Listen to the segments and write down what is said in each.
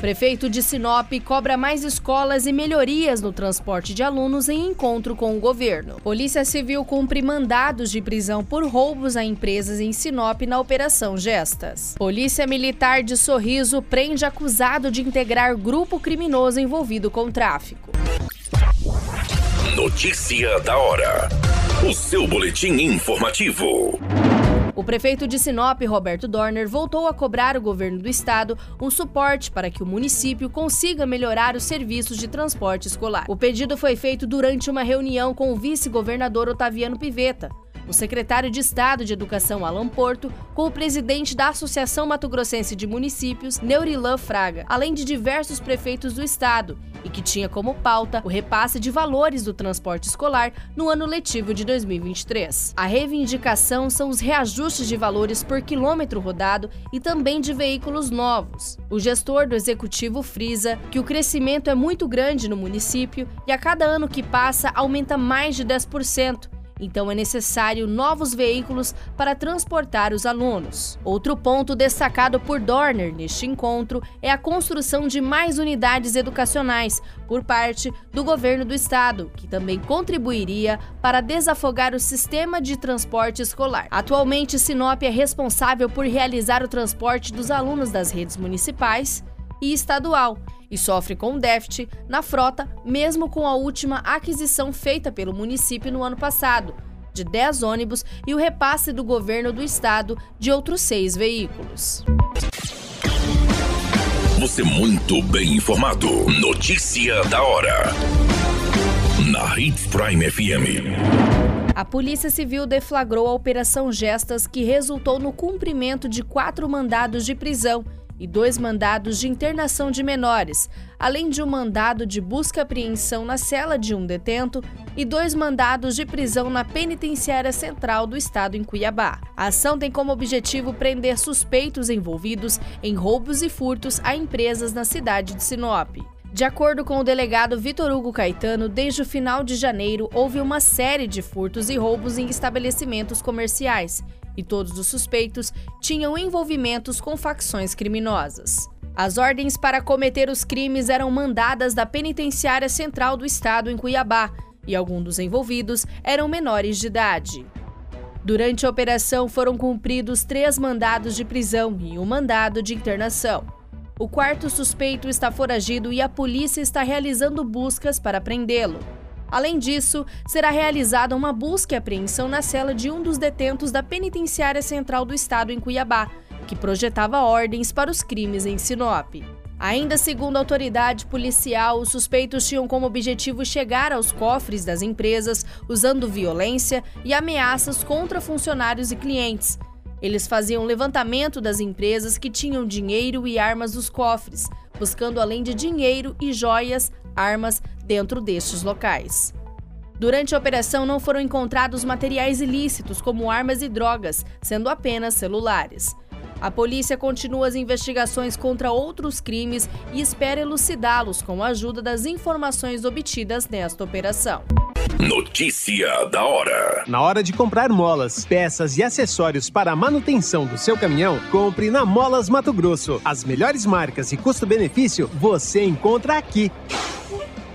Prefeito de Sinop cobra mais escolas e melhorias no transporte de alunos em encontro com o governo. Polícia Civil cumpre mandados de prisão por roubos a empresas em Sinop na Operação Gestas. Polícia Militar de Sorriso prende acusado de integrar grupo criminoso envolvido com tráfico. Notícia da hora. O seu boletim informativo. O prefeito de Sinop, Roberto Dorner, voltou a cobrar o governo do estado um suporte para que o município consiga melhorar os serviços de transporte escolar. O pedido foi feito durante uma reunião com o vice-governador Otaviano Piveta o secretário de Estado de Educação Alan Porto, com o presidente da Associação Mato Grossense de Municípios, Neurilan Fraga, além de diversos prefeitos do estado, e que tinha como pauta o repasse de valores do transporte escolar no ano letivo de 2023. A reivindicação são os reajustes de valores por quilômetro rodado e também de veículos novos. O gestor do executivo frisa que o crescimento é muito grande no município e a cada ano que passa aumenta mais de 10% então é necessário novos veículos para transportar os alunos. Outro ponto destacado por Dorner neste encontro é a construção de mais unidades educacionais por parte do governo do estado, que também contribuiria para desafogar o sistema de transporte escolar. Atualmente, Sinop é responsável por realizar o transporte dos alunos das redes municipais e estadual e sofre com déficit na frota, mesmo com a última aquisição feita pelo município no ano passado, de 10 ônibus e o repasse do governo do estado de outros seis veículos. Você muito bem informado. Notícia da hora. Na Hits Prime FM. A Polícia Civil deflagrou a Operação Gestas, que resultou no cumprimento de quatro mandados de prisão e dois mandados de internação de menores, além de um mandado de busca-apreensão na cela de um detento e dois mandados de prisão na penitenciária central do estado em Cuiabá. A ação tem como objetivo prender suspeitos envolvidos em roubos e furtos a empresas na cidade de Sinop. De acordo com o delegado Vitor Hugo Caetano, desde o final de janeiro houve uma série de furtos e roubos em estabelecimentos comerciais e todos os suspeitos tinham envolvimentos com facções criminosas. As ordens para cometer os crimes eram mandadas da Penitenciária Central do Estado em Cuiabá e alguns dos envolvidos eram menores de idade. Durante a operação foram cumpridos três mandados de prisão e um mandado de internação. O quarto suspeito está foragido e a polícia está realizando buscas para prendê-lo. Além disso, será realizada uma busca e apreensão na cela de um dos detentos da Penitenciária Central do Estado em Cuiabá, que projetava ordens para os crimes em Sinop. Ainda segundo a autoridade policial, os suspeitos tinham como objetivo chegar aos cofres das empresas usando violência e ameaças contra funcionários e clientes. Eles faziam levantamento das empresas que tinham dinheiro e armas nos cofres, buscando além de dinheiro e joias, armas dentro destes locais. Durante a operação não foram encontrados materiais ilícitos como armas e drogas, sendo apenas celulares. A polícia continua as investigações contra outros crimes e espera elucidá-los com a ajuda das informações obtidas nesta operação. Notícia da hora. Na hora de comprar molas, peças e acessórios para a manutenção do seu caminhão, compre na Molas Mato Grosso. As melhores marcas e custo-benefício você encontra aqui.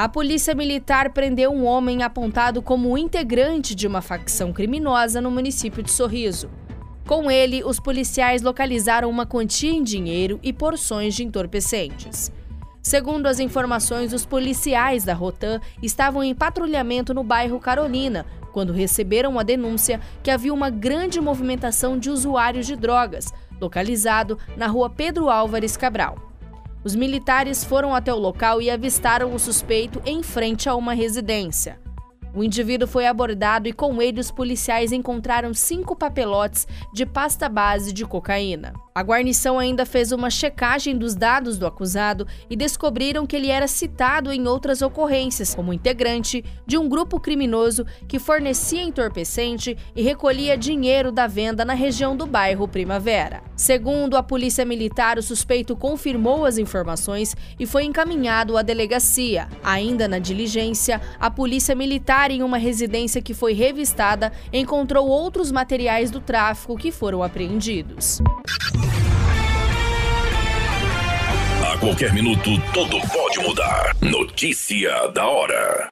A polícia militar prendeu um homem apontado como integrante de uma facção criminosa no município de Sorriso. Com ele, os policiais localizaram uma quantia em dinheiro e porções de entorpecentes. Segundo as informações, os policiais da Rotan estavam em patrulhamento no bairro Carolina, quando receberam a denúncia que havia uma grande movimentação de usuários de drogas, localizado na rua Pedro Álvares Cabral. Os militares foram até o local e avistaram o suspeito em frente a uma residência. O indivíduo foi abordado e com ele os policiais encontraram cinco papelotes de pasta base de cocaína. A guarnição ainda fez uma checagem dos dados do acusado e descobriram que ele era citado em outras ocorrências como integrante de um grupo criminoso que fornecia entorpecente e recolhia dinheiro da venda na região do bairro Primavera. Segundo a Polícia Militar, o suspeito confirmou as informações e foi encaminhado à delegacia. Ainda na diligência, a Polícia Em uma residência que foi revistada, encontrou outros materiais do tráfico que foram apreendidos. A qualquer minuto, tudo pode mudar. Notícia da hora.